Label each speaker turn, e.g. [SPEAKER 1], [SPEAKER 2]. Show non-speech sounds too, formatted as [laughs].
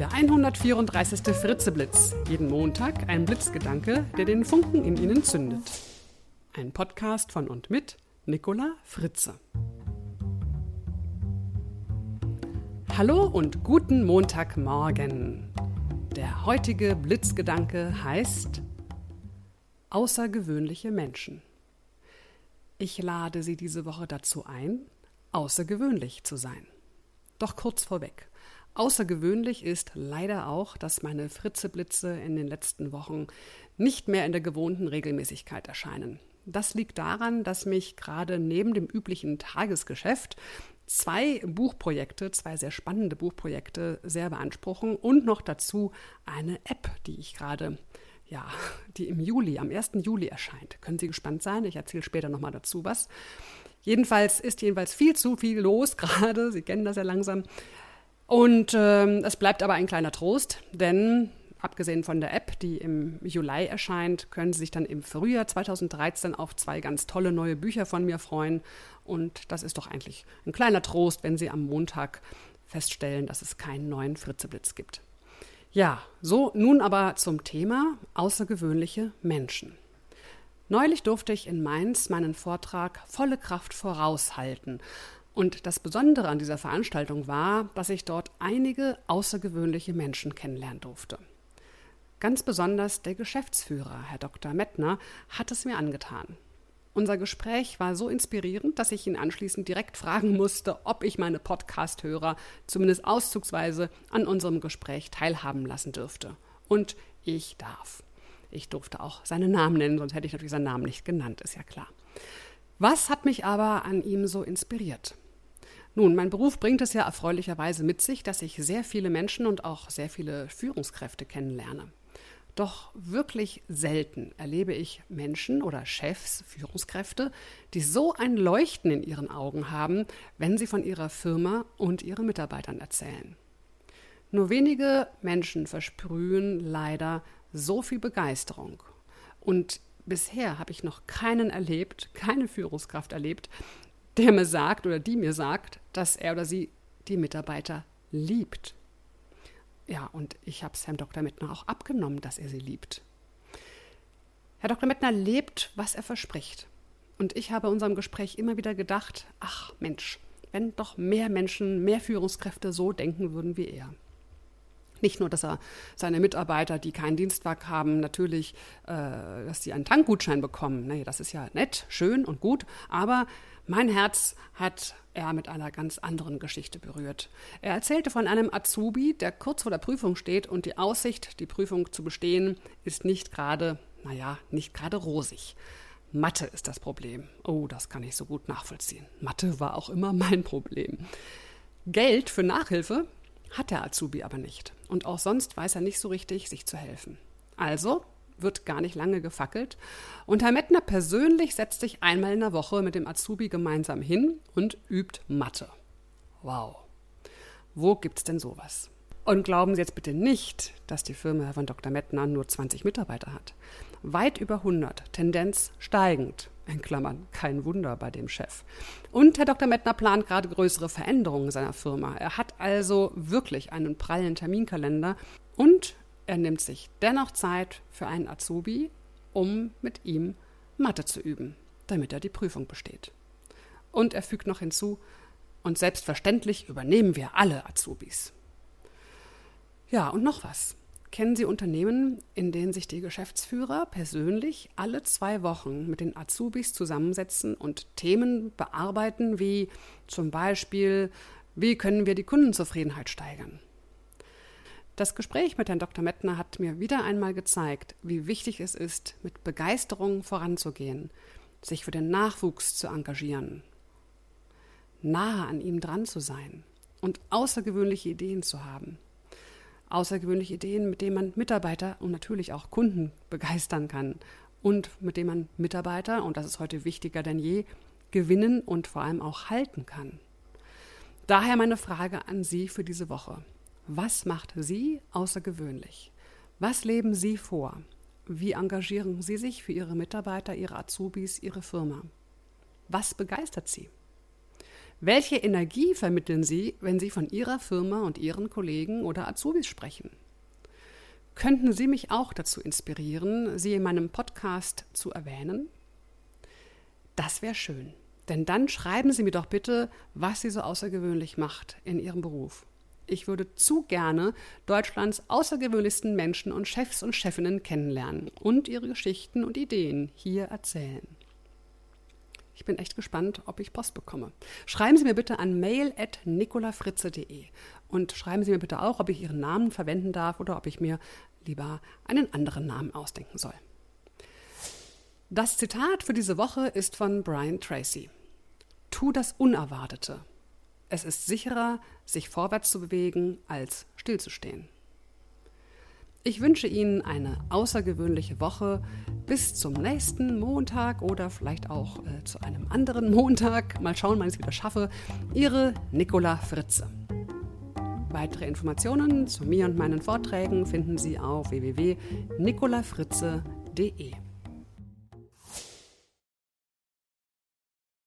[SPEAKER 1] Der 134. Fritzeblitz. Jeden Montag ein Blitzgedanke, der den Funken in Ihnen zündet. Ein Podcast von und mit Nicola Fritze. Hallo und guten Montagmorgen. Der heutige Blitzgedanke heißt Außergewöhnliche Menschen. Ich lade Sie diese Woche dazu ein, außergewöhnlich zu sein. Doch kurz vorweg. Außergewöhnlich ist leider auch, dass meine Fritzeblitze in den letzten Wochen nicht mehr in der gewohnten Regelmäßigkeit erscheinen. Das liegt daran, dass mich gerade neben dem üblichen Tagesgeschäft zwei Buchprojekte, zwei sehr spannende Buchprojekte sehr beanspruchen und noch dazu eine App, die ich gerade, ja, die im Juli, am 1. Juli erscheint. Können Sie gespannt sein? Ich erzähle später nochmal dazu was. Jedenfalls ist jedenfalls viel zu viel los [laughs] gerade. Sie kennen das ja langsam. Und ähm, es bleibt aber ein kleiner Trost, denn abgesehen von der App, die im Juli erscheint, können Sie sich dann im Frühjahr 2013 auf zwei ganz tolle neue Bücher von mir freuen. Und das ist doch eigentlich ein kleiner Trost, wenn Sie am Montag feststellen, dass es keinen neuen Fritzeblitz gibt. Ja, so nun aber zum Thema außergewöhnliche Menschen. Neulich durfte ich in Mainz meinen Vortrag Volle Kraft voraushalten. Und das Besondere an dieser Veranstaltung war, dass ich dort einige außergewöhnliche Menschen kennenlernen durfte. Ganz besonders der Geschäftsführer, Herr Dr. Mettner, hat es mir angetan. Unser Gespräch war so inspirierend, dass ich ihn anschließend direkt fragen musste, ob ich meine Podcast-Hörer zumindest auszugsweise an unserem Gespräch teilhaben lassen dürfte. Und ich darf. Ich durfte auch seinen Namen nennen, sonst hätte ich natürlich seinen Namen nicht genannt, ist ja klar. Was hat mich aber an ihm so inspiriert? Nun, mein Beruf bringt es ja erfreulicherweise mit sich, dass ich sehr viele Menschen und auch sehr viele Führungskräfte kennenlerne. Doch wirklich selten erlebe ich Menschen oder Chefs, Führungskräfte, die so ein Leuchten in ihren Augen haben, wenn sie von ihrer Firma und ihren Mitarbeitern erzählen. Nur wenige Menschen versprühen leider so viel Begeisterung. Und bisher habe ich noch keinen erlebt, keine Führungskraft erlebt, der mir sagt oder die mir sagt, dass er oder sie die Mitarbeiter liebt. Ja, und ich habe es Herrn Dr. Mettner auch abgenommen, dass er sie liebt. Herr Dr. Mettner lebt, was er verspricht. Und ich habe unserem Gespräch immer wieder gedacht, ach Mensch, wenn doch mehr Menschen, mehr Führungskräfte so denken würden wie er. Nicht nur, dass er seine Mitarbeiter, die keinen Dienstwagen haben, natürlich, äh, dass sie einen Tankgutschein bekommen. Nee, das ist ja nett, schön und gut. Aber mein Herz hat er mit einer ganz anderen Geschichte berührt. Er erzählte von einem Azubi, der kurz vor der Prüfung steht und die Aussicht, die Prüfung zu bestehen, ist nicht gerade, naja, nicht gerade rosig. Mathe ist das Problem. Oh, das kann ich so gut nachvollziehen. Mathe war auch immer [laughs] mein Problem. Geld für Nachhilfe hat der Azubi aber nicht. Und auch sonst weiß er nicht so richtig, sich zu helfen. Also wird gar nicht lange gefackelt. Und Herr Mettner persönlich setzt sich einmal in der Woche mit dem Azubi gemeinsam hin und übt Mathe. Wow. Wo gibt's denn sowas? Und glauben Sie jetzt bitte nicht, dass die Firma von Dr. Mettner nur 20 Mitarbeiter hat. Weit über 100, Tendenz steigend. In Klammern, kein Wunder bei dem Chef. Und Herr Dr. Mettner plant gerade größere Veränderungen in seiner Firma. Er hat also wirklich einen prallen Terminkalender und er nimmt sich dennoch Zeit für einen Azubi, um mit ihm Mathe zu üben, damit er die Prüfung besteht. Und er fügt noch hinzu, und selbstverständlich übernehmen wir alle Azubis. Ja, und noch was. Kennen Sie Unternehmen, in denen sich die Geschäftsführer persönlich alle zwei Wochen mit den Azubis zusammensetzen und Themen bearbeiten, wie zum Beispiel, wie können wir die Kundenzufriedenheit steigern? Das Gespräch mit Herrn Dr. Mettner hat mir wieder einmal gezeigt, wie wichtig es ist, mit Begeisterung voranzugehen, sich für den Nachwuchs zu engagieren, nahe an ihm dran zu sein und außergewöhnliche Ideen zu haben außergewöhnliche Ideen, mit denen man Mitarbeiter und natürlich auch Kunden begeistern kann und mit denen man Mitarbeiter, und das ist heute wichtiger denn je, gewinnen und vor allem auch halten kann. Daher meine Frage an Sie für diese Woche. Was macht Sie außergewöhnlich? Was leben Sie vor? Wie engagieren Sie sich für Ihre Mitarbeiter, Ihre Azubis, Ihre Firma? Was begeistert Sie? Welche Energie vermitteln Sie, wenn Sie von Ihrer Firma und Ihren Kollegen oder Azubis sprechen? Könnten Sie mich auch dazu inspirieren, Sie in meinem Podcast zu erwähnen? Das wäre schön. Denn dann schreiben Sie mir doch bitte, was Sie so außergewöhnlich macht in Ihrem Beruf. Ich würde zu gerne Deutschlands außergewöhnlichsten Menschen und Chefs und Chefinnen kennenlernen und ihre Geschichten und Ideen hier erzählen. Ich bin echt gespannt, ob ich Post bekomme. Schreiben Sie mir bitte an mail.nicolafritze.de und schreiben Sie mir bitte auch, ob ich Ihren Namen verwenden darf oder ob ich mir lieber einen anderen Namen ausdenken soll. Das Zitat für diese Woche ist von Brian Tracy. Tu das Unerwartete. Es ist sicherer, sich vorwärts zu bewegen, als stillzustehen. Ich wünsche Ihnen eine außergewöhnliche Woche. Bis zum nächsten Montag oder vielleicht auch äh, zu einem anderen [laughs] Montag. Mal schauen, wann ich es wieder schaffe. Ihre Nicola Fritze. Weitere Informationen zu mir und meinen Vorträgen finden Sie auf www.nicolafritze.de.